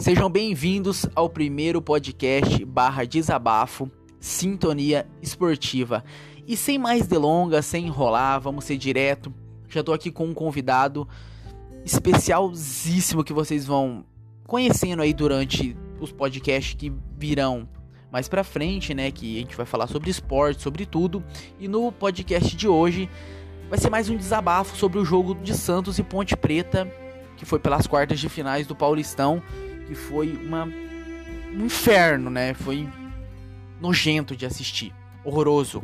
Sejam bem-vindos ao primeiro podcast barra desabafo Sintonia Esportiva. E sem mais delongas, sem enrolar, vamos ser direto. Já tô aqui com um convidado especialzíssimo que vocês vão conhecendo aí durante os podcasts que virão mais pra frente, né? Que a gente vai falar sobre esporte, sobre tudo. E no podcast de hoje vai ser mais um desabafo sobre o jogo de Santos e Ponte Preta, que foi pelas quartas de finais do Paulistão, que foi uma um inferno, né? Foi nojento de assistir, horroroso.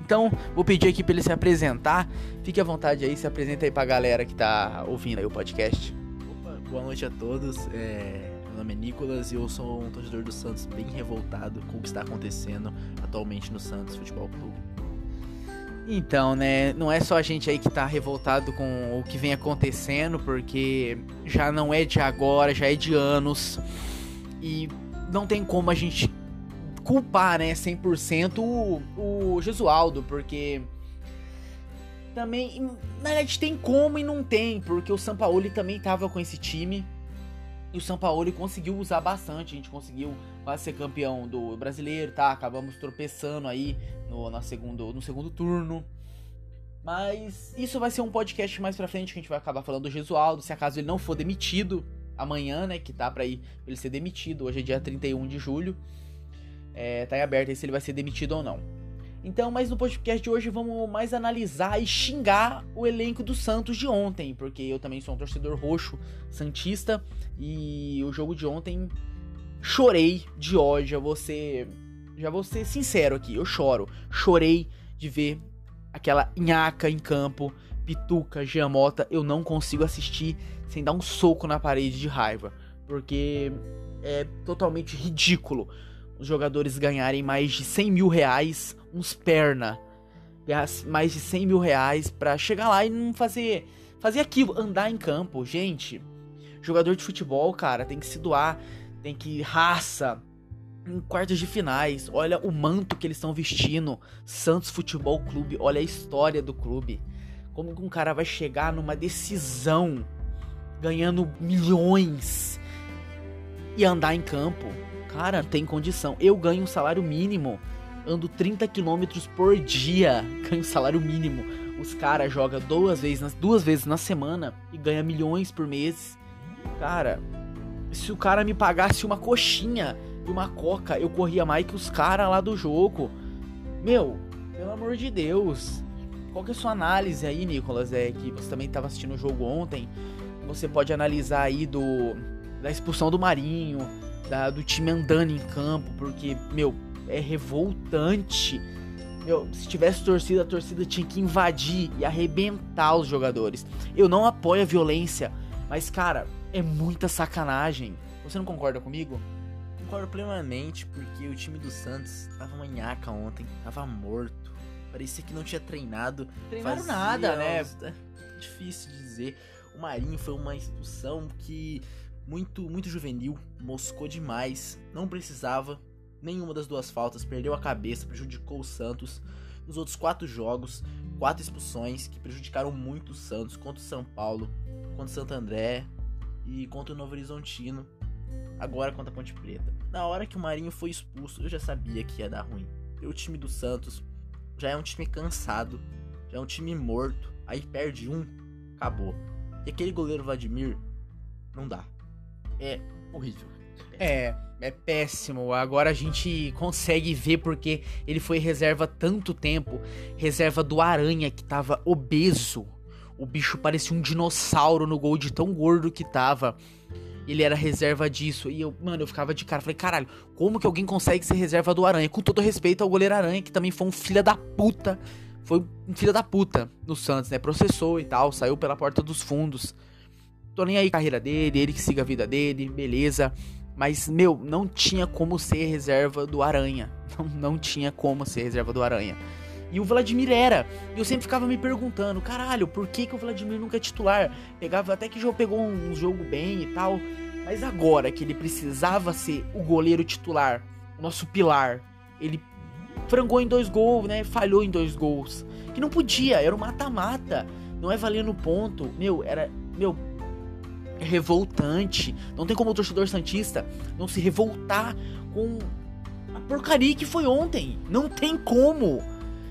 Então, vou pedir aqui para ele se apresentar. Fique à vontade aí, se apresenta aí pra galera que tá ouvindo aí o podcast. Opa, boa noite a todos. É, meu nome é Nicolas e eu sou um torcedor do Santos bem revoltado com o que está acontecendo atualmente no Santos Futebol Clube. Então, né, não é só a gente aí que tá revoltado com o que vem acontecendo, porque já não é de agora, já é de anos. E não tem como a gente culpar, né, 100% o, o Jesualdo, porque também, na verdade, tem como e não tem, porque o Sampaoli também tava com esse time. E o Sampaoli conseguiu usar bastante, a gente conseguiu quase ser campeão do brasileiro, tá? Acabamos tropeçando aí no, segundo, no segundo turno. Mas isso vai ser um podcast mais pra frente que a gente vai acabar falando do Jesualdo, se acaso ele não for demitido amanhã, né? Que tá pra ir ele ser demitido. Hoje é dia 31 de julho. É, tá em aberto aí se ele vai ser demitido ou não. Então, mas no podcast de hoje vamos mais analisar e xingar o elenco do Santos de ontem, porque eu também sou um torcedor roxo, santista, e o jogo de ontem chorei de ódio, ser, já vou ser sincero aqui, eu choro, chorei de ver aquela nhaca em campo, Pituca, Giamota, eu não consigo assistir sem dar um soco na parede de raiva, porque é totalmente ridículo os jogadores ganharem mais de 100 mil reais, uns perna, mais de 100 mil reais pra chegar lá e não fazer, fazer aquilo, andar em campo. Gente, jogador de futebol, cara, tem que se doar, tem que raça. Em quartos de finais, olha o manto que eles estão vestindo. Santos Futebol Clube, olha a história do clube. Como que um cara vai chegar numa decisão ganhando milhões e andar em campo? Cara, tem condição. Eu ganho um salário mínimo. Ando 30 quilômetros por dia. Ganho salário mínimo. Os caras jogam duas vezes, duas vezes na semana e ganha milhões por mês. Cara, se o cara me pagasse uma coxinha e uma coca, eu corria mais que os caras lá do jogo. Meu, pelo amor de Deus. Qual que é a sua análise aí, Nicolas? É que você também estava assistindo o jogo ontem. Você pode analisar aí do da expulsão do Marinho, da, do time andando em campo, porque, meu, é revoltante. Meu, se tivesse torcida, a torcida tinha que invadir e arrebentar os jogadores. Eu não apoio a violência, mas, cara, é muita sacanagem. Você não concorda comigo? Concordo plenamente, porque o time do Santos tava manhaca ontem, tava morto. Parecia que não tinha treinado. Treinaram nada, né? É difícil de dizer. O Marinho foi uma expulsão que muito, muito juvenil, moscou demais, não precisava. Nenhuma das duas faltas, perdeu a cabeça, prejudicou o Santos. Nos outros quatro jogos, quatro expulsões que prejudicaram muito o Santos contra o São Paulo, contra o Santo André e contra o Novo Horizontino. Agora contra a Ponte Preta. Na hora que o Marinho foi expulso, eu já sabia que ia dar ruim. E o time do Santos já é um time cansado, já é um time morto. Aí perde um, acabou. E aquele goleiro Vladimir, não dá é horrível. É, é péssimo. Agora a gente consegue ver porque ele foi reserva tanto tempo reserva do Aranha, que tava obeso. O bicho parecia um dinossauro no gol de tão gordo que tava. Ele era reserva disso. E eu, mano, eu ficava de cara. Falei, caralho, como que alguém consegue ser reserva do Aranha? Com todo respeito ao goleiro Aranha, que também foi um filho da puta. Foi um filho da puta no Santos, né? Processou e tal, saiu pela porta dos fundos. Tô nem aí carreira dele, ele que siga a vida dele, beleza. Mas, meu, não tinha como ser reserva do Aranha. Não, não tinha como ser reserva do Aranha. E o Vladimir era. E eu sempre ficava me perguntando, caralho, por que, que o Vladimir nunca é titular? Pegava até que já pegou um jogo bem e tal. Mas agora que ele precisava ser o goleiro titular, o nosso pilar, ele frangou em dois gols, né? Falhou em dois gols. Que não podia, era um mata-mata. Não é valendo ponto. Meu, era. Meu, revoltante. Não tem como o torcedor santista não se revoltar com a porcaria que foi ontem. Não tem como.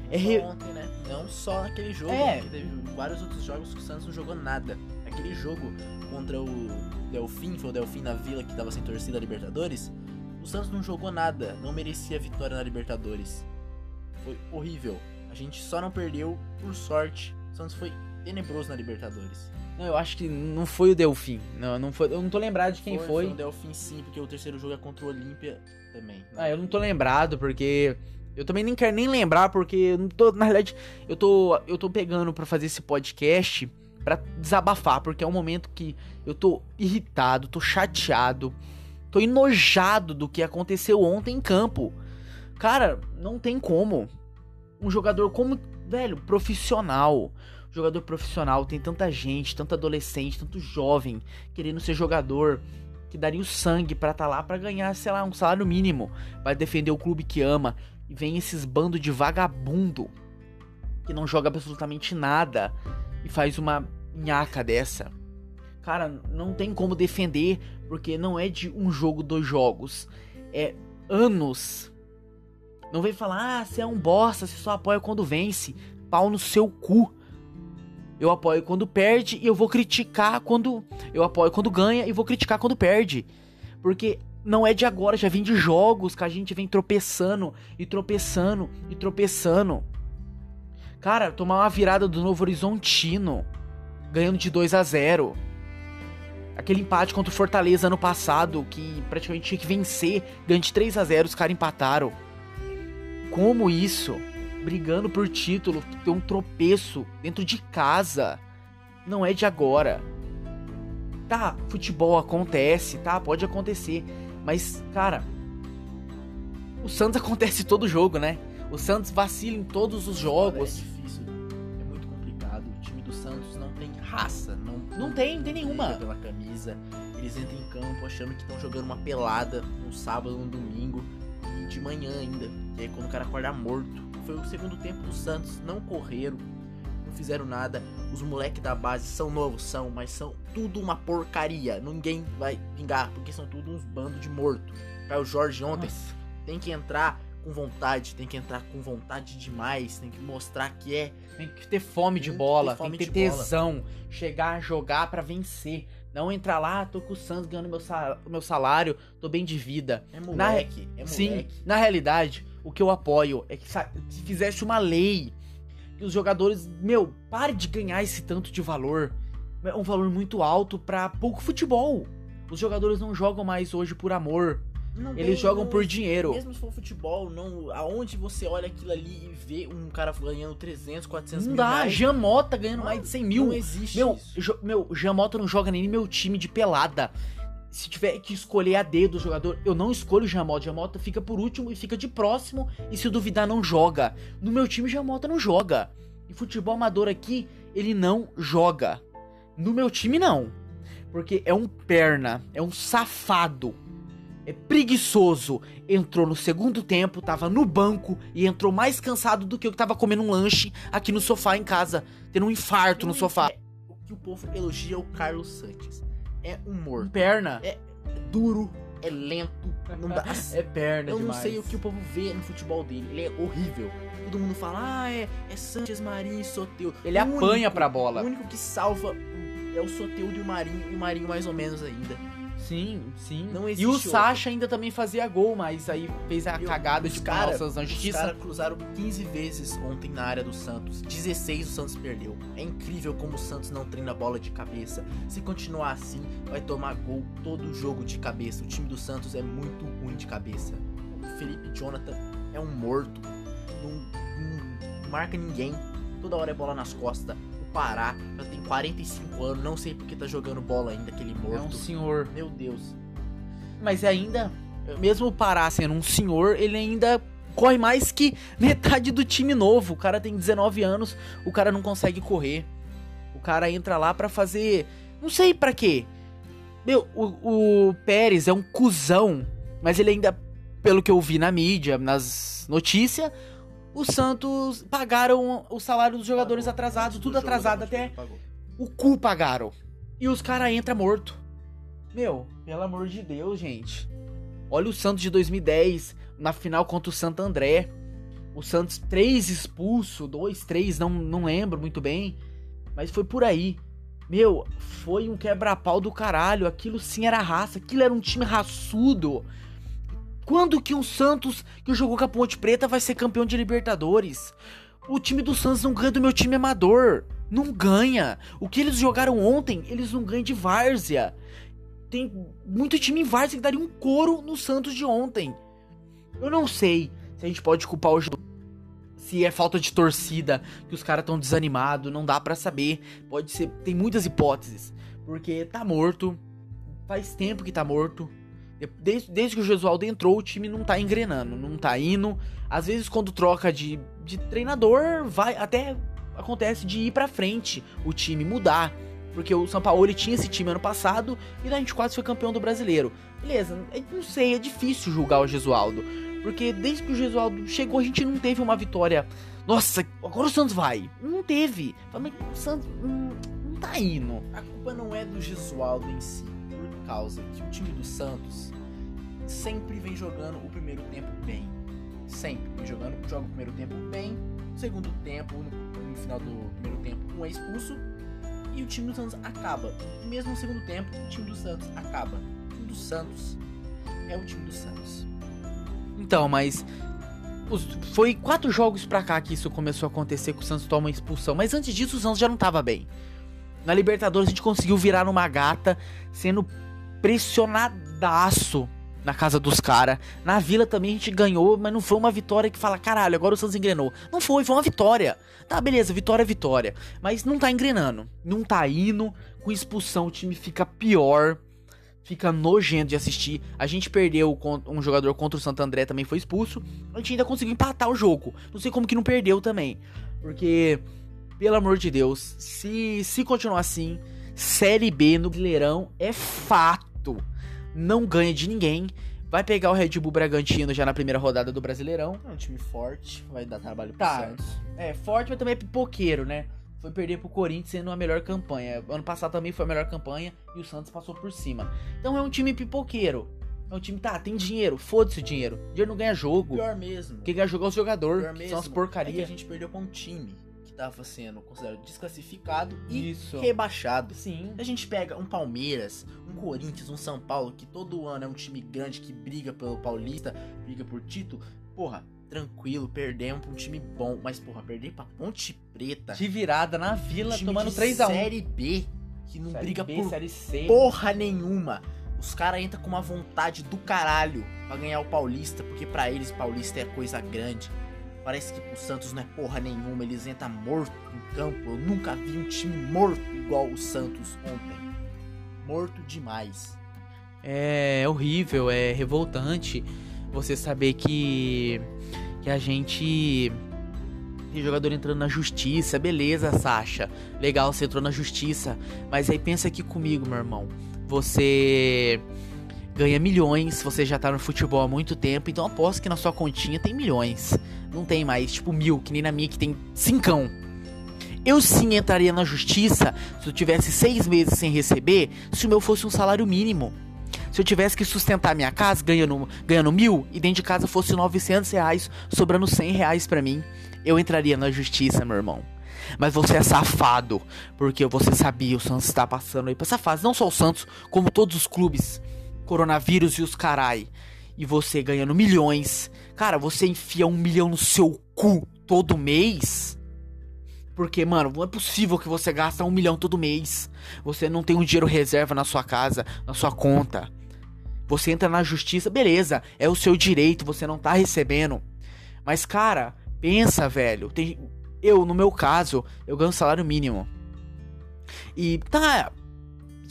É re... ontem, né? Não só naquele jogo. É. Teve vários outros jogos que o Santos não jogou nada. Aquele jogo contra o Delfim, foi o Delfim na Vila que tava sem torcida Libertadores. O Santos não jogou nada, não merecia vitória na Libertadores. Foi horrível. A gente só não perdeu por sorte. O Santos foi tenebroso na Libertadores. Não, eu acho que não foi o Delfim. Não, não foi. Eu não tô lembrado de quem foi. Foi, foi o Delfim sim, porque o terceiro jogo é contra o Olímpia também. Ah, eu não tô lembrado porque eu também nem quero nem lembrar porque eu não tô, na realidade, eu tô eu tô pegando para fazer esse podcast para desabafar, porque é um momento que eu tô irritado, tô chateado, tô enojado do que aconteceu ontem em campo. Cara, não tem como. Um jogador como, velho, profissional, jogador profissional, tem tanta gente, tanto adolescente, tanto jovem querendo ser jogador, que daria o sangue para estar tá lá para ganhar, sei lá, um salário mínimo, vai defender o clube que ama. E vem esses bando de vagabundo que não joga absolutamente nada e faz uma nhaca dessa. Cara, não tem como defender, porque não é de um jogo, dois jogos. É anos. Não vem falar, ah, você é um bosta, você só apoia quando vence. Pau no seu cu. Eu apoio quando perde e eu vou criticar quando. Eu apoio quando ganha e vou criticar quando perde. Porque não é de agora, já vem de jogos que a gente vem tropeçando e tropeçando e tropeçando. Cara, tomar uma virada do Novo Horizontino, ganhando de 2 a 0. Aquele empate contra o Fortaleza ano passado, que praticamente tinha que vencer, ganhando de 3 a 0, os caras empataram. Como isso? Brigando por título, ter um tropeço dentro de casa. Não é de agora. Tá, futebol acontece, tá? Pode acontecer. Mas, cara, o Santos acontece todo jogo, né? O Santos vacila em todos os jogos. É difícil, é muito complicado. O time do Santos não tem raça, não, não tem, não tem nenhuma. Pela camisa, eles entram em campo achando que estão jogando uma pelada no sábado, no domingo e de manhã ainda, que é quando o cara acorda morto. Foi o segundo tempo do Santos, não correram, não fizeram nada. Os moleques da base são novos, são, mas são tudo uma porcaria. Ninguém vai vingar, porque são tudo uns bandos de morto. Caio Jorge ontem Nossa. tem que entrar com vontade, tem que entrar com vontade demais, tem que mostrar que é. Tem que ter fome de bola, tem que ter tesão, bola. chegar a jogar para vencer. Não entrar lá, tô com o Santos ganhando meu salário, meu salário tô bem de vida. É moleque, na, é moleque. Sim, na realidade, o que eu apoio é que se fizesse uma lei que os jogadores, meu, pare de ganhar esse tanto de valor. É um valor muito alto para pouco futebol. Os jogadores não jogam mais hoje por amor. Não Eles jogam não, por dinheiro. Mesmo se for futebol, não, aonde você olha aquilo ali e vê um cara ganhando 300, 400 não mil dá, reais. Jamota ganhando não, mais de 100 mil. Não existe meu, isso. Meu, Jamota não joga nem no meu time de pelada se tiver que escolher a dedo do jogador, eu não escolho o Jamota. Jamota fica por último e fica de próximo. E se duvidar, não joga. No meu time, Jamota não joga. E futebol amador aqui, ele não joga. No meu time, não. Porque é um perna, é um safado. É preguiçoso. Entrou no segundo tempo, tava no banco e entrou mais cansado do que eu que tava comendo um lanche aqui no sofá em casa, tendo um infarto no sofá. É, o que o povo elogia é o Carlos Santos é humor. Perna. É duro, é lento, não dá. é perna Eu demais. não sei o que o povo vê no futebol dele. Ele é horrível. Todo mundo fala, ah, é, é Sanchez, Marinho e Soteu. Ele o apanha único, pra bola. O único que salva é o Soteu e o Marinho, e o Marinho mais ou menos ainda. Sim, sim. Não e o Sasha ainda também fazia gol, mas aí fez a Meu, cagada de cara, calças na justiça. Os caras cruzaram 15 vezes ontem na área do Santos. 16 o Santos perdeu. É incrível como o Santos não treina bola de cabeça. Se continuar assim, vai tomar gol todo jogo de cabeça. O time do Santos é muito ruim de cabeça. O Felipe Jonathan é um morto. Não, não marca ninguém. Toda hora é bola nas costas. Pará, já tem 45 anos, não sei porque tá jogando bola ainda, aquele morto. É um senhor. Meu Deus. Mas ainda, mesmo o Pará sendo um senhor, ele ainda corre mais que metade do time novo. O cara tem 19 anos, o cara não consegue correr. O cara entra lá para fazer. Não sei para quê. Meu, o, o Pérez é um cuzão, mas ele ainda, pelo que eu vi na mídia, nas notícias, o Santos pagaram o salário dos jogadores pagou. atrasados, tudo atrasado até. O cu pagaram. e os caras entram morto. Meu, pelo amor de Deus, gente. Olha o Santos de 2010, na final contra o Santo André. O Santos, três expulso, dois, três, não, não lembro muito bem. Mas foi por aí. Meu, foi um quebra-pau do caralho. Aquilo sim era raça. Aquilo era um time raçudo. Quando que um Santos que jogou com a Ponte Preta vai ser campeão de Libertadores? O time do Santos não ganha do meu time amador. Não ganha. O que eles jogaram ontem, eles não ganham de várzea tem muito time em Várzea que daria um couro no Santos de ontem. Eu não sei se a gente pode culpar o se é falta de torcida, que os caras estão desanimados, não dá para saber. Pode ser, tem muitas hipóteses, porque tá morto, faz tempo que tá morto. Desde, desde que o Jesualdo entrou, o time não tá engrenando, não tá indo. Às vezes quando troca de, de treinador, vai até acontece de ir para frente, o time mudar. Porque o São Paulo tinha esse time ano passado e a gente quase foi campeão do brasileiro. Beleza, não sei, é difícil julgar o Gesualdo. Porque desde que o Gesualdo chegou, a gente não teve uma vitória. Nossa, agora o Santos vai. Não teve. O Santos não, não tá indo. A culpa não é do Gesualdo em si, causa que o time do Santos sempre vem jogando o primeiro tempo bem. Sempre vem jogando, joga o primeiro tempo bem, segundo tempo, no, no final do primeiro tempo, um é expulso e o time do Santos acaba. Mesmo no segundo tempo, o time do Santos acaba. O time do Santos é o time do Santos. Então, mas os, foi quatro jogos pra cá que isso começou a acontecer, que o Santos toma expulsão. Mas antes disso, o Santos já não tava bem. Na Libertadores a gente conseguiu virar numa gata, sendo pressionadaço na casa dos caras. Na Vila também a gente ganhou, mas não foi uma vitória que fala, caralho, agora o Santos engrenou. Não foi, foi uma vitória. Tá, beleza, vitória é vitória. Mas não tá engrenando. Não tá indo. Com expulsão o time fica pior. Fica nojento de assistir. A gente perdeu um jogador contra o Santo André, também foi expulso. A gente ainda conseguiu empatar o jogo. Não sei como que não perdeu também. Porque, pelo amor de Deus, se, se continuar assim, Série B no Guilherão é fato não ganha de ninguém. Vai pegar o Red Bull Bragantino já na primeira rodada do Brasileirão. É um time forte, vai dar trabalho pro tá, Santos. É, forte, mas também é pipoqueiro, né? Foi perder pro Corinthians sendo a melhor campanha. Ano passado também foi a melhor campanha e o Santos passou por cima. Então é um time pipoqueiro. É um time, tá, tem dinheiro, foda-se o dinheiro. O dinheiro não ganha jogo. Pior mesmo. Quem ganha jogo é os jogadores, são as porcarias. É que a gente perdeu pra um time estava sendo considerado desclassificado e Isso. rebaixado. Sim. A gente pega um Palmeiras, um Corinthians, um São Paulo, que todo ano é um time grande que briga pelo Paulista, briga por título. Porra, tranquilo, perdemos pra um time bom. Mas, porra, perder pra Ponte Preta. De virada na vila, um tomando 3x1. Série B, que não série briga B, por série C. porra nenhuma. Os caras entram com uma vontade do caralho pra ganhar o Paulista, porque para eles Paulista é coisa grande. Parece que o Santos não é porra nenhuma, eles entram morto em campo. Eu nunca vi um time morto igual o Santos ontem. Morto demais. É horrível, é revoltante você saber que que a gente tem jogador entrando na justiça, beleza, Sasha. Legal, você entrou na justiça, mas aí pensa aqui comigo, meu irmão. Você ganha milhões, você já tá no futebol há muito tempo, então aposto que na sua continha tem milhões. Não tem mais, tipo, mil, que nem na minha que tem cincão. Eu sim entraria na justiça se eu tivesse seis meses sem receber, se o meu fosse um salário mínimo. Se eu tivesse que sustentar minha casa ganhando, ganhando mil e dentro de casa fosse 900 reais, sobrando 100 reais pra mim, eu entraria na justiça, meu irmão. Mas você é safado, porque você sabia o Santos está passando aí pra essa fase. Não só o Santos, como todos os clubes coronavírus e os carai. E você ganhando milhões. Cara, você enfia um milhão no seu cu todo mês. Porque, mano, não é possível que você gasta um milhão todo mês. Você não tem um dinheiro reserva na sua casa, na sua conta. Você entra na justiça, beleza, é o seu direito, você não tá recebendo. Mas, cara, pensa, velho. Tem, eu, no meu caso, eu ganho salário mínimo. E tá,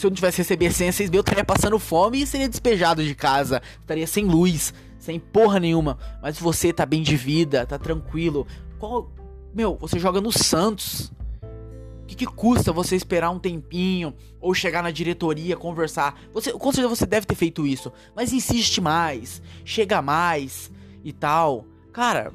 se eu não tivesse receber 100, 6 mil, eu estaria passando fome e seria despejado de casa. Estaria sem luz, sem porra nenhuma. Mas você tá bem de vida, tá tranquilo. Qual. Meu, você joga no Santos. O que, que custa você esperar um tempinho ou chegar na diretoria, conversar? Você, com certeza você deve ter feito isso, mas insiste mais, chega mais e tal. Cara,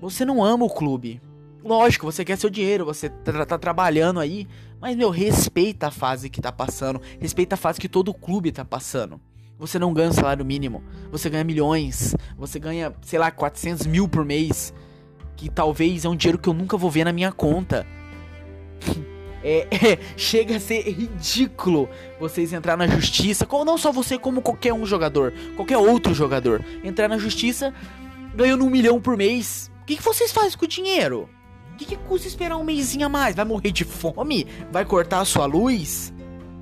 você não ama o clube. Lógico, você quer seu dinheiro, você tá, tá, trabalhando aí, mas meu, respeita a fase que tá passando, respeita a fase que todo clube tá passando. Você não ganha um salário mínimo, você ganha milhões, você ganha, sei lá, 400 mil por mês, que talvez é um dinheiro que eu nunca vou ver na minha conta. É, é, chega a ser ridículo vocês entrar na justiça, como não só você, como qualquer um jogador, qualquer outro jogador, entrar na justiça ganhando um milhão por mês. O que, que vocês fazem com o dinheiro? O que, que custa esperar um mêsinho a mais? Vai morrer de fome? Vai cortar a sua luz?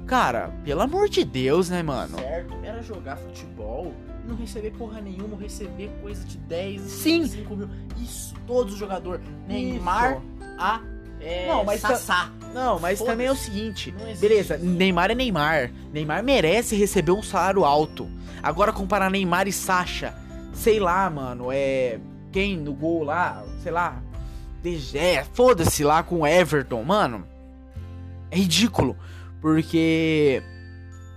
Cara, pelo amor de Deus, né, mano? Certo, era jogar futebol, não receber porra nenhuma, receber coisa de 10, Sim. 5 mil. Isso, todos os jogadores. Neymar, a é, Não, mas Sassá. Não, mas também é o seguinte, beleza. Neymar é Neymar. Neymar merece receber um salário alto. Agora comparar Neymar e Sasha, sei lá, mano, é quem no gol lá, sei lá, DG, foda-se lá com o Everton, mano. É ridículo, porque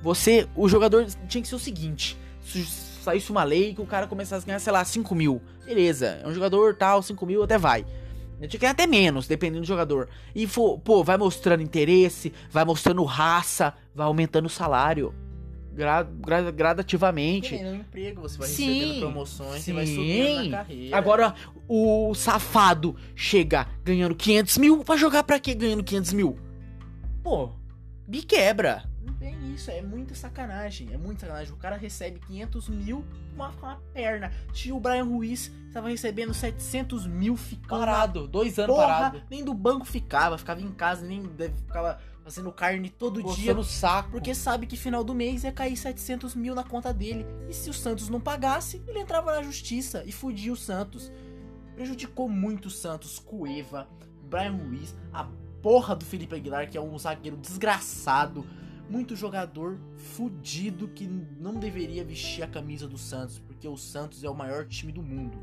você, o jogador tinha que ser o seguinte, se saísse uma lei que o cara começasse a ganhar, sei lá, 5 mil, beleza, é um jogador tal, 5 mil até vai. Eu tinha que ganhar até menos, dependendo do jogador. E, pô, vai mostrando interesse, vai mostrando raça, vai aumentando o salário. Gra- gra- gradativamente. Um emprego, você vai Sim, recebendo promoções, você vai sim. subindo na carreira. Agora, o safado chega ganhando 500 mil, vai jogar pra quê ganhando 500 mil? Pô, me quebra. Não tem isso, é muita sacanagem. É muita sacanagem. O cara recebe 500 mil com uma, uma perna. Tinha o Brian Ruiz, tava recebendo 700 mil ficando na Parado, dois anos porra, parado. nem do banco ficava, ficava em casa, nem ficava fazendo carne todo dia. Coçando o saco. Porque sabe que final do mês ia cair 700 mil na conta dele. E se o Santos não pagasse, ele entrava na justiça e fudia o Santos. Prejudicou muito o Santos, Cueva, Brian Ruiz, a porra do Felipe Aguilar, que é um zagueiro desgraçado. Muito jogador fudido que não deveria vestir a camisa do Santos, porque o Santos é o maior time do mundo.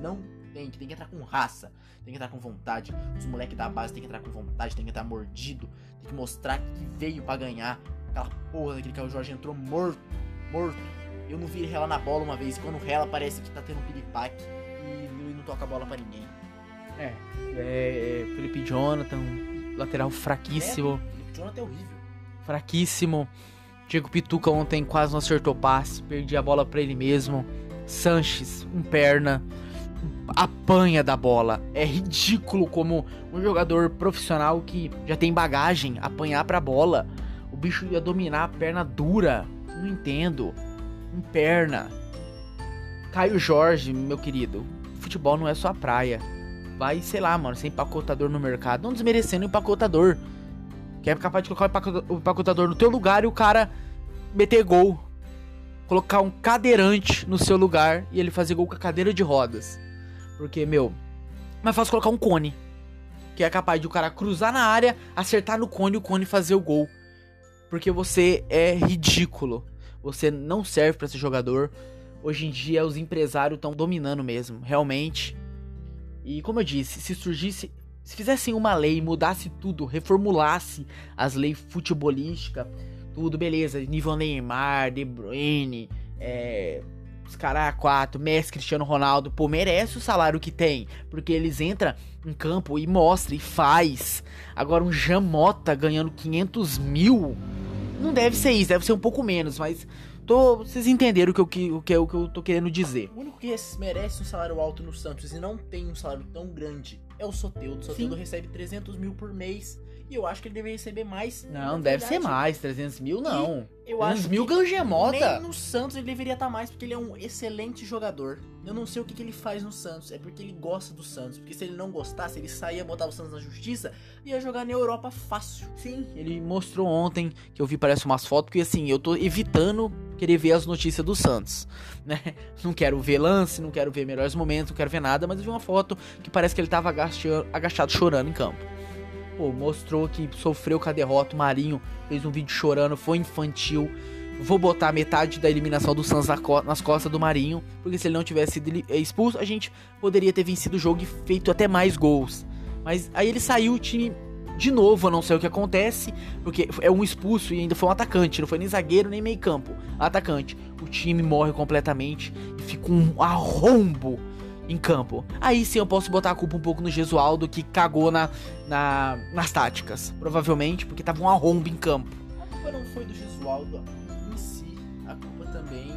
Não tem, que tem que entrar com raça, tem que entrar com vontade. Os moleques da base tem que entrar com vontade, tem que entrar mordido, tem que mostrar que veio pra ganhar. Aquela porra daquele Caio Jorge entrou morto, morto. Eu não vi ele relar na bola uma vez, quando rela parece que tá tendo um piripaque e não toca a bola pra ninguém. É, é, Felipe Jonathan, lateral fraquíssimo. O Jonathan é horrível. fraquíssimo. Diego Pituca ontem quase não acertou passe, perdi a bola pra ele mesmo. Sanches, um perna, apanha da bola. É ridículo como um jogador profissional que já tem bagagem apanhar pra bola. O bicho ia dominar a perna dura. Não entendo. Um perna. Caio Jorge, meu querido. Futebol não é só praia. Vai, sei lá, mano, ser empacotador no mercado. Não desmerecendo o empacotador. Que é capaz de colocar o empacotador no teu lugar e o cara meter gol. Colocar um cadeirante no seu lugar e ele fazer gol com a cadeira de rodas. Porque, meu, é mais fácil colocar um cone. Que é capaz de o cara cruzar na área, acertar no cone e o cone fazer o gol. Porque você é ridículo. Você não serve pra ser jogador. Hoje em dia os empresários estão dominando mesmo, realmente. E como eu disse, se surgisse se fizessem uma lei, mudasse tudo, reformulasse as leis futebolísticas, tudo, beleza, nível Neymar, De Bruyne, é, os caras quatro, Messi, Cristiano Ronaldo, pô, merece o salário que tem, porque eles entram em campo e mostram e faz. Agora um Jamota ganhando 500 mil, não deve ser isso, deve ser um pouco menos, mas tô, vocês entenderam o que, eu, o que, eu- o que eu tô querendo dizer. O único que merece um salário alto no Santos e não tem um salário tão grande é o Soteudo. O Soteudo recebe 300 mil por mês e eu acho que ele deveria receber mais. Não, deve ser mais, 300 mil não. Eu 300 acho mil que ganha o Gemota. nem no Santos ele deveria estar mais porque ele é um excelente jogador. Eu não sei o que, que ele faz no Santos, é porque ele gosta do Santos. Porque se ele não gostasse, ele saía, botava o Santos na justiça e ia jogar na Europa fácil. Sim, ele mostrou ontem que eu vi parece umas fotos, porque assim, eu tô evitando querer ver as notícias do Santos, né? Não quero ver lance, não quero ver melhores momentos, não quero ver nada, mas eu vi uma foto que parece que ele tava agacha- agachado chorando em campo. Pô, mostrou que sofreu com a derrota, o Marinho fez um vídeo chorando, foi infantil. Vou botar metade da eliminação do co- nas costas do Marinho, porque se ele não tivesse sido eli- expulso, a gente poderia ter vencido o jogo e feito até mais gols. Mas aí ele saiu, o time de novo, eu não sei o que acontece, porque é um expulso e ainda foi um atacante, não foi nem zagueiro nem meio campo, atacante. O time morre completamente e fica um arrombo em campo. Aí sim eu posso botar a culpa um pouco no Gesualdo que cagou na, na, nas táticas. Provavelmente porque tava um arrombo em campo. A culpa não foi do Gesualdo em si, a culpa também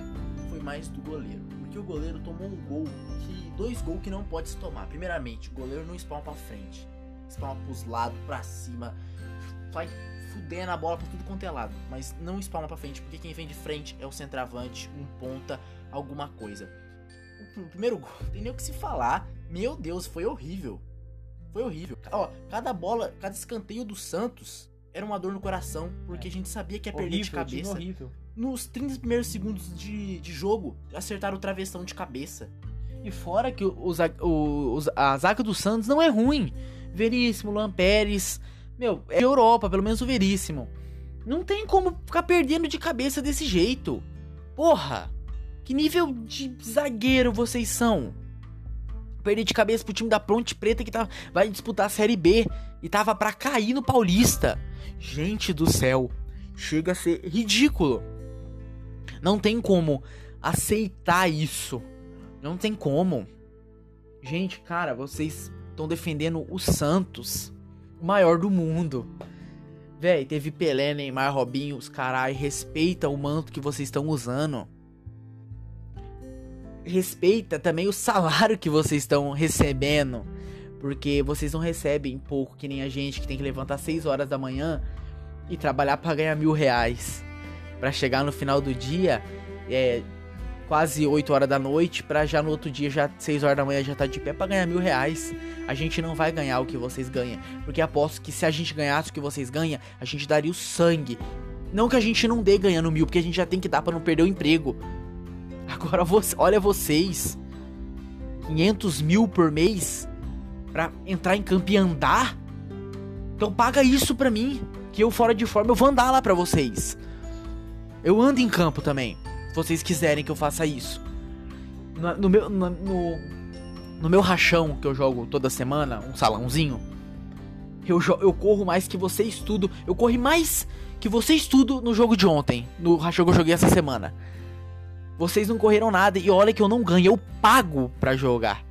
foi mais do goleiro. Porque o goleiro tomou um gol que. dois gols que não pode se tomar. Primeiramente, o goleiro não spawna pra frente. Spawna pros lados, pra cima. Vai fudendo a bola pra tudo quanto é lado. Mas não spawna pra frente, porque quem vem de frente é o centroavante, um ponta, alguma coisa. O primeiro gol, tem nem o que se falar. Meu Deus, foi horrível. Foi horrível. Ó, cada bola, cada escanteio do Santos era uma dor no coração, porque é. a gente sabia que ia perder horrível, de cabeça. Horrível. Nos 30 primeiros segundos de, de jogo, acertaram o travessão de cabeça. E fora que os, os, a zaga do Santos não é ruim. Veríssimo, Lamperes. Meu, é Europa, pelo menos o Veríssimo. Não tem como ficar perdendo de cabeça desse jeito. Porra! Que nível de zagueiro vocês são? Perder de cabeça pro time da Ponte Preta que tá, vai disputar a Série B e tava para cair no Paulista. Gente do céu, chega a ser ridículo. Não tem como aceitar isso. Não tem como. Gente, cara, vocês estão defendendo o Santos, o maior do mundo. Véi, teve Pelé, Neymar, Robinho, os carai, respeita o manto que vocês estão usando respeita também o salário que vocês estão recebendo. Porque vocês não recebem pouco, que nem a gente que tem que levantar 6 horas da manhã e trabalhar para ganhar mil reais. para chegar no final do dia, é quase 8 horas da noite, para já no outro dia, já 6 horas da manhã, já tá de pé para ganhar mil reais. A gente não vai ganhar o que vocês ganham. Porque aposto que se a gente ganhasse o que vocês ganham, a gente daria o sangue. Não que a gente não dê ganhando mil, porque a gente já tem que dar para não perder o emprego. Agora, você, olha vocês. 500 mil por mês pra entrar em campo e andar? Então paga isso pra mim. Que eu fora de forma eu vou andar lá pra vocês. Eu ando em campo também. Se vocês quiserem que eu faça isso. No, no meu, no, no, no, meu rachão que eu jogo toda semana, um salãozinho. Eu, eu corro mais que você estudo. Eu corri mais que você estudo no jogo de ontem. No rachão que eu joguei essa semana. Vocês não correram nada e olha que eu não ganho, eu pago pra jogar.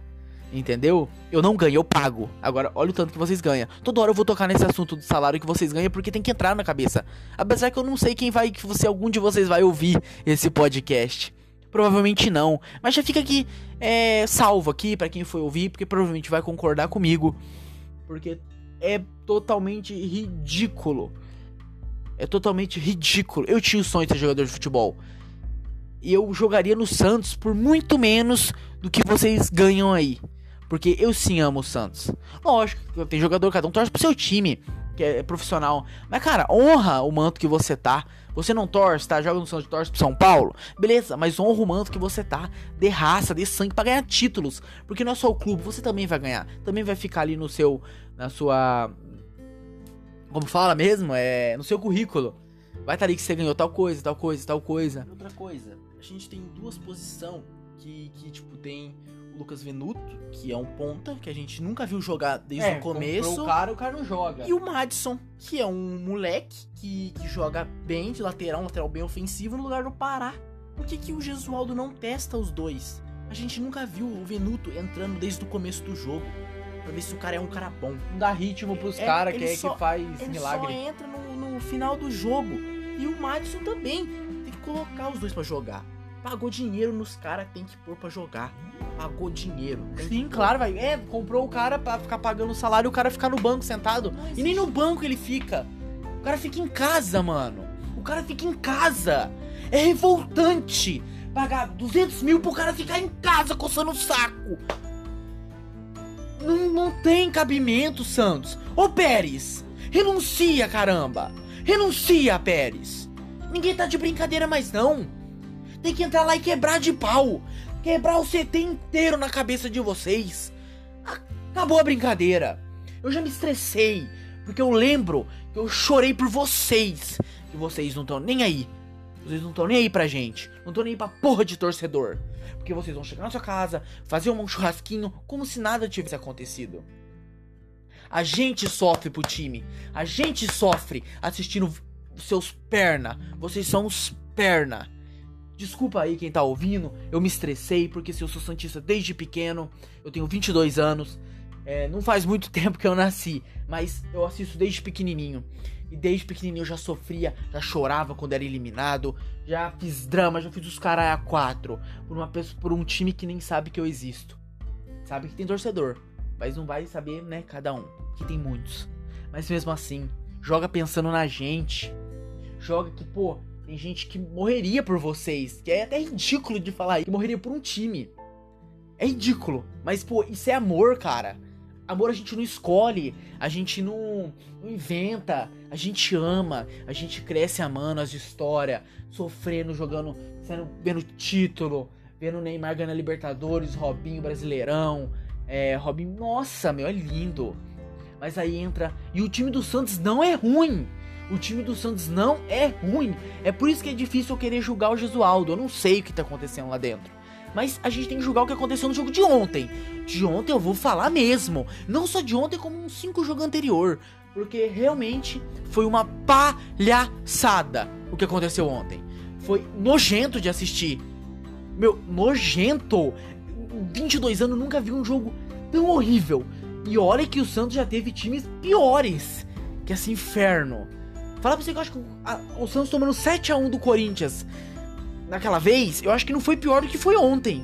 Entendeu? Eu não ganho, eu pago. Agora, olha o tanto que vocês ganham. Toda hora eu vou tocar nesse assunto do salário que vocês ganham porque tem que entrar na cabeça. Apesar que eu não sei quem vai, se algum de vocês vai ouvir esse podcast. Provavelmente não. Mas já fica aqui, é, salvo aqui para quem foi ouvir, porque provavelmente vai concordar comigo. Porque é totalmente ridículo. É totalmente ridículo. Eu tinha o sonho de ser jogador de futebol. Eu jogaria no Santos por muito menos do que vocês ganham aí. Porque eu sim amo o Santos. Lógico, tem jogador, cada um torce pro seu time, que é profissional. Mas, cara, honra o manto que você tá. Você não torce, tá? Joga no Santos, torce pro São Paulo. Beleza, mas honra o manto que você tá. Dê raça, dê sangue para ganhar títulos. Porque não é só o clube, você também vai ganhar. Também vai ficar ali no seu. Na sua. Como fala mesmo? É. No seu currículo. Vai estar tá ali que você ganhou tal coisa, tal coisa, tal coisa. Outra coisa, gente tem duas posições que, que tipo, tem o Lucas Venuto, que é um ponta, que a gente nunca viu jogar desde é, o começo. O cara, o cara não joga. E o Madison, que é um moleque que, que joga bem de lateral, um lateral bem ofensivo, no lugar do Pará. Por que, que o Gesualdo não testa os dois? A gente nunca viu o Venuto entrando desde o começo do jogo. Pra ver se o cara é um cara bom. Não dá ritmo pros é, caras que é que faz ele milagre. Ele só entra no, no final do jogo. E o Madison também. Tem que colocar os dois para jogar. Pagou dinheiro nos caras, tem que pôr pra jogar. Pagou dinheiro. Sim, claro, vai. É, comprou o cara pra ficar pagando o salário e o cara ficar no banco sentado. E nem no banco ele fica. O cara fica em casa, mano. O cara fica em casa. É revoltante pagar 200 mil pro cara ficar em casa coçando o saco. Não, não tem cabimento, Santos. Ô Pérez, renuncia, caramba. Renuncia, Pérez. Ninguém tá de brincadeira mais não. Tem que entrar lá e quebrar de pau. Quebrar o CT inteiro na cabeça de vocês. Acabou a brincadeira. Eu já me estressei. Porque eu lembro que eu chorei por vocês. Que vocês não estão nem aí. Vocês não estão nem aí pra gente. Não estão nem aí pra porra de torcedor. Porque vocês vão chegar na sua casa, fazer um churrasquinho, como se nada tivesse acontecido. A gente sofre pro time. A gente sofre assistindo seus perna. Vocês são os perna. Desculpa aí quem tá ouvindo, eu me estressei porque se eu sou santista desde pequeno, eu tenho 22 anos, é, não faz muito tempo que eu nasci, mas eu assisto desde pequenininho. E desde pequenininho eu já sofria, já chorava quando era eliminado, já fiz drama, já fiz os caras a quatro por uma pessoa, por um time que nem sabe que eu existo. Sabe que tem torcedor, mas não vai saber, né, cada um, que tem muitos. Mas mesmo assim, joga pensando na gente. Joga que, pô, tem gente que morreria por vocês. Que é até ridículo de falar que morreria por um time. É ridículo. Mas, pô, isso é amor, cara. Amor a gente não escolhe, a gente não, não, inventa, a gente ama, a gente cresce amando as histórias, sofrendo, jogando, sendo, vendo título, vendo Neymar ganhando Libertadores, Robinho Brasileirão, é, Robinho, nossa, meu, é lindo. Mas aí entra, e o time do Santos não é ruim, o time do Santos não é ruim. É por isso que é difícil eu querer julgar o Jesualdo. Eu não sei o que tá acontecendo lá dentro. Mas a gente tem que julgar o que aconteceu no jogo de ontem. De ontem eu vou falar mesmo. Não só de ontem, como uns 5 jogos anterior. Porque realmente foi uma palhaçada o que aconteceu ontem. Foi nojento de assistir. Meu, nojento. 22 anos nunca vi um jogo tão horrível. E olha que o Santos já teve times piores que esse inferno. Fala pra você que eu acho que a, o Santos tomando 7x1 do Corinthians naquela vez, eu acho que não foi pior do que foi ontem.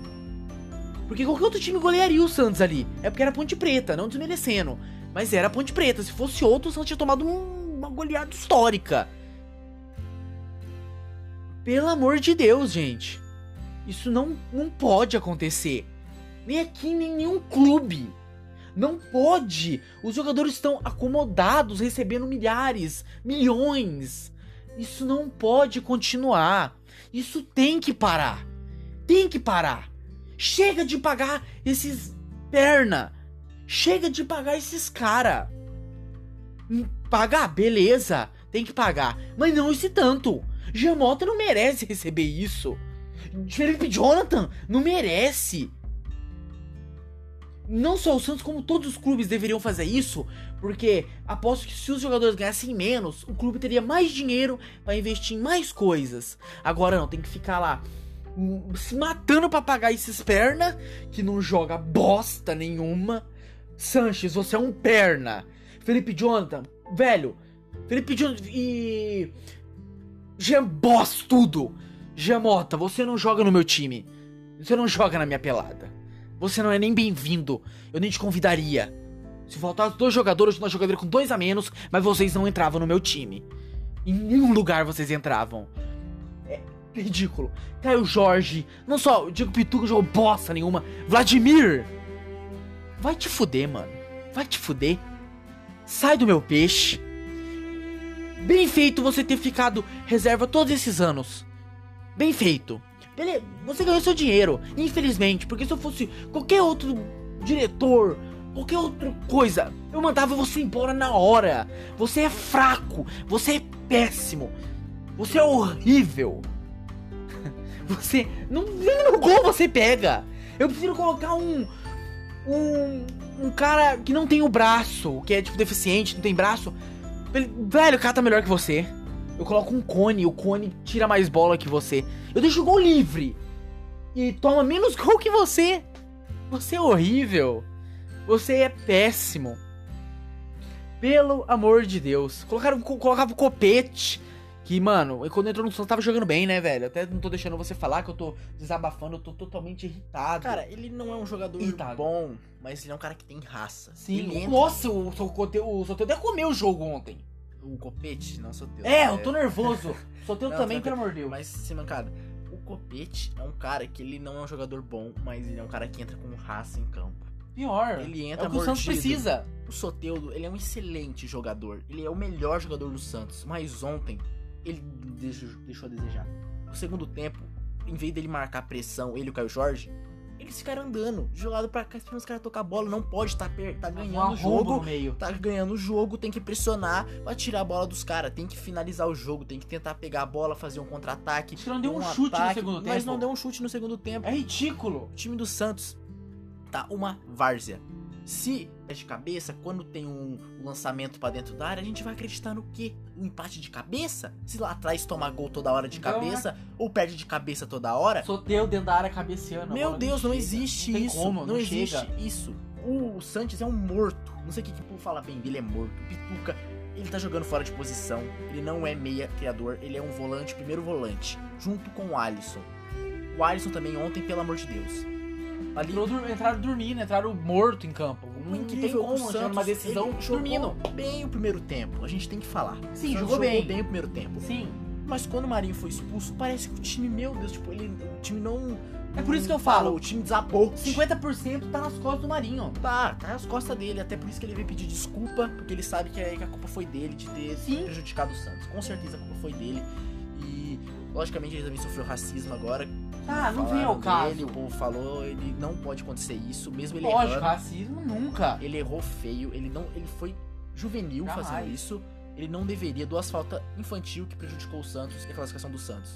Porque qualquer outro time golearia o Santos ali. É porque era Ponte Preta, não desmerecendo. Mas era Ponte Preta. Se fosse outro, o Santos tinha tomado um, uma goleada histórica. Pelo amor de Deus, gente. Isso não, não pode acontecer. Nem aqui, nem em nenhum clube. Não pode! Os jogadores estão acomodados, recebendo milhares, milhões. Isso não pode continuar. Isso tem que parar. Tem que parar. Chega de pagar esses perna. Chega de pagar esses cara. Hum, pagar, beleza. Tem que pagar. Mas não esse tanto. Jamota não merece receber isso. Felipe Jonathan não merece não só o Santos, como todos os clubes deveriam fazer isso, porque aposto que se os jogadores ganhassem menos, o clube teria mais dinheiro para investir em mais coisas. Agora não, tem que ficar lá hum, se matando para pagar esses perna que não joga bosta nenhuma. Sanches, você é um perna. Felipe Jonathan, velho. Felipe Jonathan e Jean Boss tudo. Jamota, você não joga no meu time. Você não joga na minha pelada. Você não é nem bem-vindo. Eu nem te convidaria. Se faltasse dois jogadores, nós jogaria com dois a menos, mas vocês não entravam no meu time. Em nenhum lugar vocês entravam. É ridículo. Caio Jorge, não só o Diego Pituca jogou bosta nenhuma. Vladimir! Vai te fuder, mano. Vai te fuder. Sai do meu peixe. Bem feito você ter ficado reserva todos esses anos. Bem feito. Beleza, você ganhou seu dinheiro, infelizmente, porque se eu fosse qualquer outro diretor, qualquer outra coisa, eu mandava você embora na hora. Você é fraco, você é péssimo, você é horrível. Você não nem no gol você pega. Eu preciso colocar um um um cara que não tem o braço, que é tipo deficiente, não tem braço. Velho, o cara tá melhor que você. Eu coloco um cone, o cone tira mais bola que você. Eu deixo o gol livre. E toma menos gol que você. Você é horrível. Você é péssimo. Pelo amor de Deus. Colocaram, colocava o copete. Que, mano, quando entrou no Santos tava jogando bem, né, velho? Até não tô deixando você falar que eu tô desabafando, eu tô totalmente irritado. Cara, ele não é um jogador irritado. bom, mas ele é um cara que tem raça. Sim, nossa, o, o, o, o Soteldo até comeu o jogo ontem o Copete, não Soteldo. É, eu tô nervoso. Soteldo também, pelo amor de Deus. Mas, sim, mancada, o Copete é um cara que ele não é um jogador bom, mas ele é um cara que entra com raça em campo. Pior. Ele entra é o que o Santos precisa. O Soteudo, ele é um excelente jogador. Ele é o melhor jogador do Santos. Mas ontem, ele deixou, deixou a desejar. No segundo tempo, em vez dele marcar pressão, ele e o Caio Jorge, eles ficaram andando de lado pra cá, esperando os caras tocar a bola. Não pode, tá, per tá ganhando o jogo. Meio. Tá ganhando o jogo, tem que pressionar pra tirar a bola dos caras. Tem que finalizar o jogo, tem que tentar pegar a bola, fazer um contra-ataque. Não deu um, um chute ataque, no segundo tempo. Mas não deu um chute no segundo tempo. É ridículo. O time do Santos tá uma várzea. Se de cabeça, quando tem um lançamento pra dentro da área, a gente vai acreditar no quê? Um empate de cabeça? Se lá atrás toma gol toda hora de Então, cabeça, ou perde de cabeça toda hora? Sorteio dentro da área cabeceando. Meu Deus, não chega. existe Não isso. como, não, não existe chega. isso. O Santos é um morto. Não sei o que que fala bem dele, é morto. Pituca, ele tá jogando fora de posição. Ele não é meia criador, ele é um volante, primeiro volante, junto com o Alisson. O Alisson também ontem, pelo amor de Deus. Ali, Entrou Entraram dormindo, entraram morto em campo. Tem incrível como, o Santos, numa decisão jogou dormindo. bem o primeiro tempo. A gente tem que falar. Sim, Santos jogou bem. bem o primeiro tempo. Sim. Mas quando o Marinho foi expulso, parece que o time, meu Deus, tipo, ele, o time não. É por isso que eu falo. O time desabou. 50% tá nas costas do Marinho. Tá, tá nas costas dele, até por isso que ele veio pedir desculpa, porque ele sabe que a, que a culpa foi dele de ter Sim. prejudicado o Santos. Com certeza a culpa foi dele. Logicamente ele também sofreu racismo agora. Ah, não vem ao caso. dele, o povo falou, ele não pode acontecer isso, mesmo ele Lógico, errando. racismo nunca. Ele errou feio, ele não, ele foi juvenil Jamais. fazendo isso. Ele não deveria, duas faltas infantil que prejudicou o Santos e a classificação do Santos.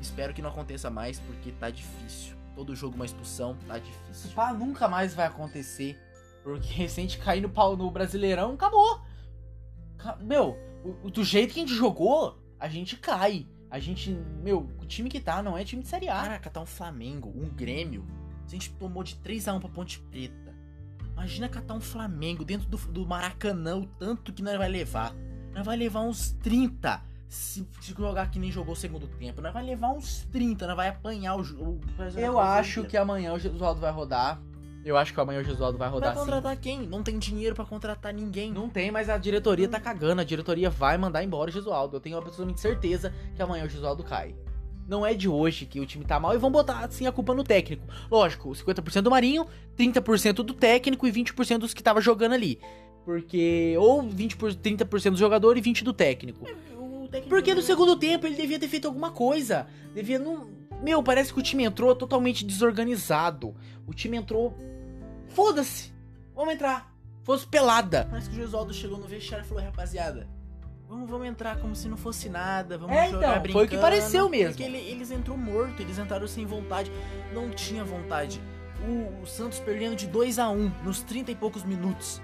Espero que não aconteça mais, porque tá difícil. Todo jogo uma expulsão, tá difícil. pá nunca mais vai acontecer. Porque recente cair no pau no Brasileirão, acabou. Ca- Meu, o- do jeito que a gente jogou, a gente cai. A gente, meu, o time que tá não é time de Série A. Caraca, tá um Flamengo, um Grêmio. A gente tomou de 3x1 pra Ponte Preta. Imagina catar um Flamengo dentro do, do Maracanã, o tanto que nós vai levar. Nós vai levar uns 30. Se, se jogar que nem jogou o segundo tempo, nós vai levar uns 30, nós vai apanhar o jogo. Eu acho que amanhã o Gesualdo vai rodar. Eu acho que amanhã o Gesualdo vai Vai rodar sim. contratar quem? Não tem dinheiro pra contratar ninguém. Não tem, mas a diretoria tá cagando. A diretoria vai mandar embora o Gesualdo. Eu tenho absolutamente certeza que amanhã o Gesualdo cai. Não é de hoje que o time tá mal e vão botar assim a culpa no técnico. Lógico, 50% do Marinho, 30% do técnico e 20% dos que tava jogando ali. Porque ou 20 por, 30% do jogador e 20 do técnico. Porque no segundo tempo ele devia ter feito alguma coisa. Devia não. Meu, parece que o time entrou totalmente desorganizado. O time entrou. Foda-se! Vamos entrar. Fosse pelada. Parece que o Gesualdo chegou no vestiário e falou, rapaziada, vamos, vamos entrar como se não fosse nada, vamos É, jogar então, brincando. foi o que pareceu mesmo. Porque ele- eles entrou morto, eles entraram sem vontade, não tinha vontade. O, o Santos perdendo de 2 a 1 nos 30 e poucos minutos.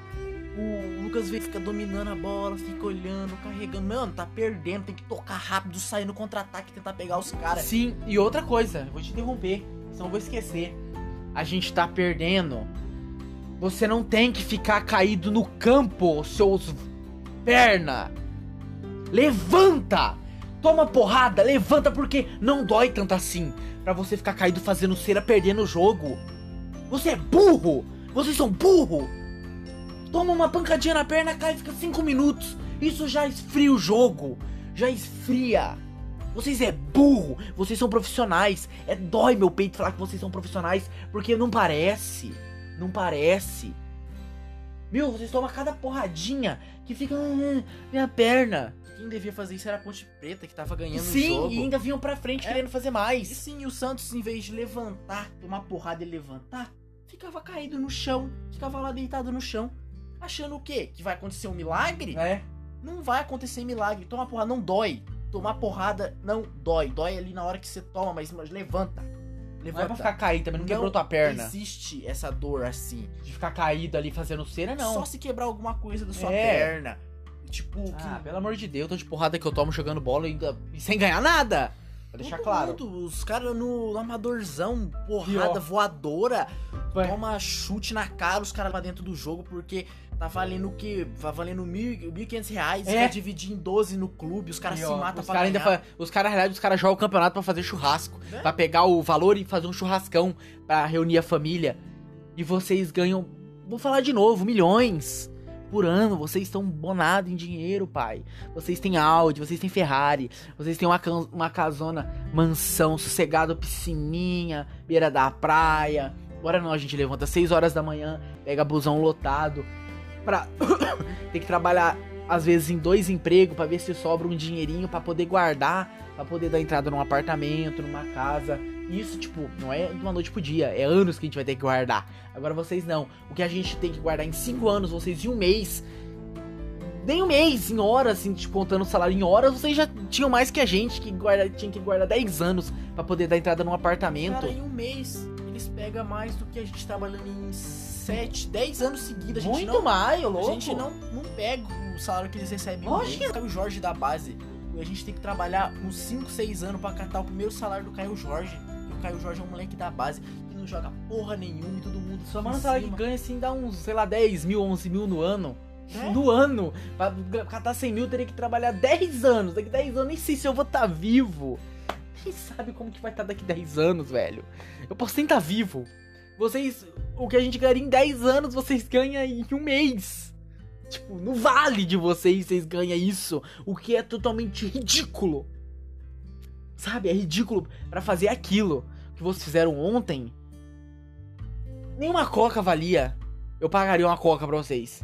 O Lucas Veiga fica dominando a bola, fica olhando, carregando. Mano, tá perdendo, tem que tocar rápido, sair no contra-ataque, tentar pegar os caras. Sim, e outra coisa, vou te interromper, senão eu vou esquecer. A gente tá perdendo. Você não tem que ficar caído no campo, seus perna. Levanta! Toma porrada, levanta porque não dói tanto assim. Pra você ficar caído fazendo cera perdendo o jogo. Você é burro! Vocês são burro! Toma uma pancadinha na perna, cai e fica 5 minutos. Isso já esfria o jogo. Já esfria. Vocês é burro, vocês são profissionais. É dói meu peito falar que vocês são profissionais, porque não parece. Não parece. Meu, vocês tomam cada porradinha que fica "Ah, minha perna. Quem devia fazer isso era a Ponte Preta, que tava ganhando o Sim, jogo. e ainda vinham pra frente É. querendo fazer E mais. sim, o Santos, em vez de levantar, tomar porrada e levantar, ficava caído no chão, ficava lá deitado no chão, achando o quê? Que vai acontecer um milagre? É. Não vai acontecer milagre. Tomar porrada não dói. Tomar porrada não dói. Dói ali na hora que você toma, mas, mas levanta. Não é pra ficar caído também, não, quebrou tua perna. existe essa dor assim. De ficar caído ali fazendo cera, não. Só se quebrar alguma coisa da sua É. perna. Tipo, que Ah, pelo amor de Deus, tô de porrada que eu tomo jogando bola e, ainda, e sem ganhar nada. Pra deixar todo claro. mundo, os caras no, no amadorzão, porrada Pior. voadora, Vai. toma chute na cara, os caras lá dentro do jogo, porque tá valendo o quê? Tá valendo mil- 1.500 reais, É. dividir em 12 no clube, os caras se matam os pra cara ainda ganhar. fa- Os caras, na realidade, os caras jogam o campeonato pra fazer churrasco. Né? Pra pegar o valor e fazer um churrascão pra reunir a família. E vocês ganham, vou falar de novo, milhões por ano. Vocês estão bonados em dinheiro, pai. Vocês têm Audi, vocês têm Ferrari. Vocês têm uma, uma casona, mansão, sossegado, piscininha, beira da praia. Agora não, a gente levanta às 6 horas da manhã, pega busão lotado. Pra ter que trabalhar às vezes em dois empregos pra ver se sobra um dinheirinho pra poder guardar, pra poder dar entrada num apartamento, numa casa. Isso, tipo, não é de uma noite pro dia, é anos que a gente vai ter que guardar. Agora vocês não. O que a gente tem que guardar em cinco anos, vocês em um mês. Nem um mês, em horas, assim, tipo, contando o salário em horas, vocês já tinham mais que a gente, que guarda, tinha que guardar 10 anos pra poder dar entrada num apartamento. Cara, em um mês, eles pegam mais do que a gente trabalhando em 7, 10 anos seguidos. A gente Muito não, mais, ô A louco. gente não, não pega o salário que eles recebem. Lógico. Lógico. Caio Jorge da base. A gente tem que trabalhar uns 5, 6 anos pra catar o primeiro salário do Caio Jorge. E o Caio Jorge é um moleque da base que não joga porra nenhuma e todo mundo Só em mano salário que ganha assim dá uns, sei lá, 10 mil, 11 mil no ano. É? No ano. Pra catar 100 mil, eu teria que trabalhar 10 anos. Daqui 10 anos, nem sei se eu vou estar vivo. Quem sabe como que vai estar daqui 10 anos, velho? Eu posso nem estar vivo. Vocês. O que a gente ganharia em 10 anos, vocês ganham em um mês. Tipo, no vale de vocês, vocês ganham isso. O que é totalmente ridículo. Sabe? É ridículo pra fazer aquilo que vocês fizeram ontem. Nenhuma coca valia. Eu pagaria uma coca pra vocês.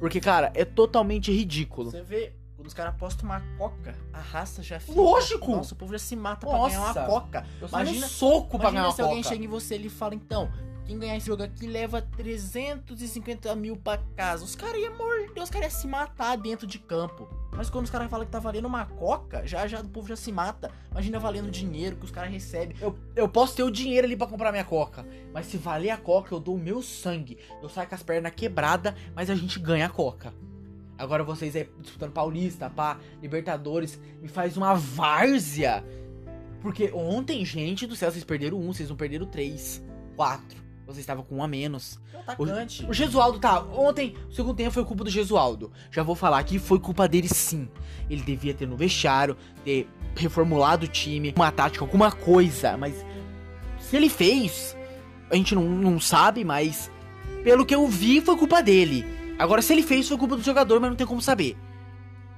Porque, cara, é totalmente ridículo. Você vê, quando os caras postam uma coca, a raça já fica. Lógico! Nossa, o povo já se mata pra Nossa! ganhar uma coca. Eu Imagina- soco pra ganhar Imagina uma se alguém coca. chega em você e fala, então, quem ganhar esse jogo aqui leva 350 mil pra casa. Os caras iam morder, os caras iam se matar dentro de campo. Mas quando os caras falam que tá valendo uma coca, já já o povo já se mata. Imagina valendo dinheiro que os caras recebem. Eu, eu posso ter o dinheiro ali pra comprar minha coca. Mas se valer a coca, eu dou o meu sangue. Eu saio com as pernas quebradas, mas a gente ganha a coca. Agora vocês aí disputando Paulista, pá, Libertadores, me faz uma várzea. Porque ontem, gente do céu, vocês perderam um, vocês não perderam três, quatro. Vocês estavam com um a menos. É um atacante. O Gesualdo tá. Ontem, o segundo tempo foi culpa do Gesualdo. Já vou falar que foi culpa dele sim. Ele devia ter no vestiário, ter reformulado o time, uma tática, alguma coisa. Mas se ele fez, a gente não, não sabe, mas pelo que eu vi, foi culpa dele. Agora, se ele fez, foi culpa do jogador, mas não tem como saber.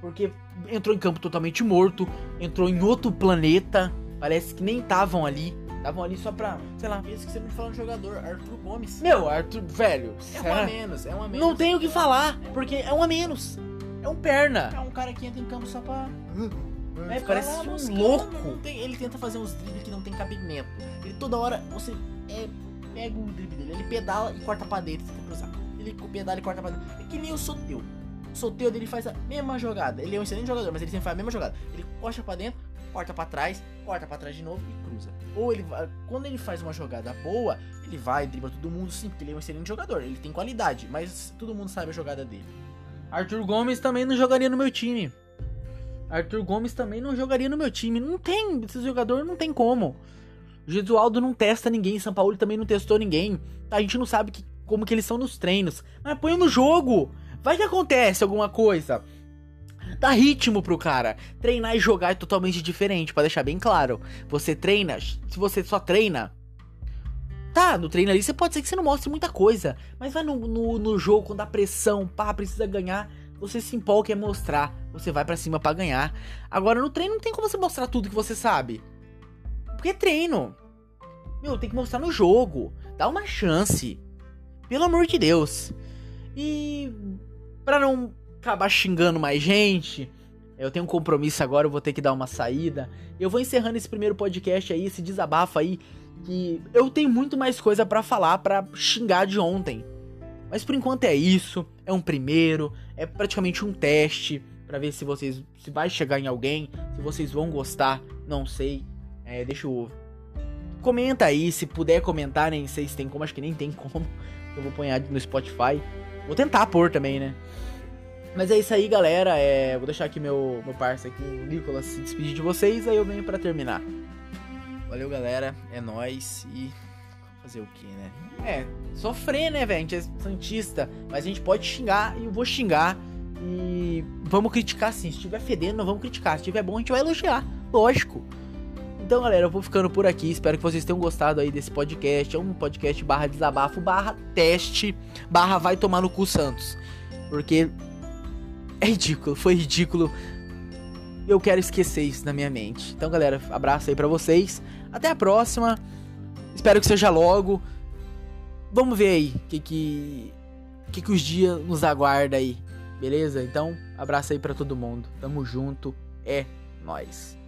Porque entrou em campo totalmente morto, entrou em outro planeta. Parece que nem estavam ali. Estavam ali só pra, sei lá. Esse que você me falou no jogador, Arthur Gomes. Meu, Arthur, velho. É um será? a menos, é um a menos. Não tem o que falar, porque é um a menos. É um perna. É um cara que entra em campo só pra. É, parece lá um louco. tem- ele tenta fazer uns dribles que não tem cabimento. Ele toda hora, você é, pega o drible dele, ele pedala e corta pra dentro, tenta cruzar. Ele pedala e corta pra dentro. É que nem o Soteu. O Soteu dele faz a mesma jogada. Ele é um excelente jogador, mas ele sempre faz a mesma jogada. Ele coxa pra dentro, corta pra trás, corta pra trás de novo e cruza. Ou ele quando ele faz uma jogada boa, ele vai, dribla todo mundo sim, porque ele é um excelente jogador. Ele tem qualidade, mas todo mundo sabe a jogada dele. Arthur Gomes também não jogaria no meu time. Arthur Gomes também não jogaria no meu time. Não tem, esse jogador não tem como. O Gesualdo não testa ninguém, São Paulo também não testou ninguém. A gente não sabe que- como que eles são nos treinos. Mas põe no jogo. Vai que acontece alguma coisa. Dá ritmo pro cara. Treinar e jogar é totalmente diferente, pra deixar bem claro. Você treina, se você só treina. Tá, no treino ali você pode ser que você não mostre muita coisa. Mas vai no, no, no jogo, quando dá pressão, pá, precisa ganhar. Você se empolga e quer mostrar. Você vai pra cima pra ganhar. Agora no treino não tem como você mostrar tudo que você sabe. Porque é treino. Meu, tem que mostrar no jogo. Dá uma chance. Pelo amor de Deus. E pra não acabar xingando mais gente, eu tenho um compromisso agora, eu vou ter que dar uma saída. Eu vou encerrando esse primeiro podcast aí, esse desabafo aí, que eu tenho muito mais coisa pra falar pra xingar de ontem. Mas por enquanto é isso, é um primeiro, é praticamente um teste pra ver se vocês se vai chegar em alguém, se vocês vão gostar, não sei. É, deixa eu comenta aí, se puder comentar, nem sei se tem como, acho que nem tem como. Eu vou pôr no Spotify. Vou tentar pôr também, né? Mas é isso aí, galera. É, vou deixar aqui meu, meu parceiro aqui, o Nicolas, se despedir de vocês, aí eu venho pra terminar. Valeu, galera. É nóis e. Fazer o que, né? É, sofrer, né, velho? A gente é santista, mas a gente pode xingar e eu vou xingar. E vamos criticar sim. Se estiver fedendo, não vamos criticar. Se estiver bom, a gente vai elogiar. Lógico. Então, galera, eu vou ficando por aqui. Espero que vocês tenham gostado aí desse podcast. É um podcast barra desabafo, barra teste, barra vai tomar no cu Santos. Porque é ridículo, foi ridículo. Eu quero esquecer isso na minha mente. Então, galera, abraço aí pra vocês. Até a próxima. Espero que seja logo. Vamos ver aí o que que, que que os dias nos aguarda aí. Beleza? Então, abraço aí pra todo mundo. Tamo junto. É nóis.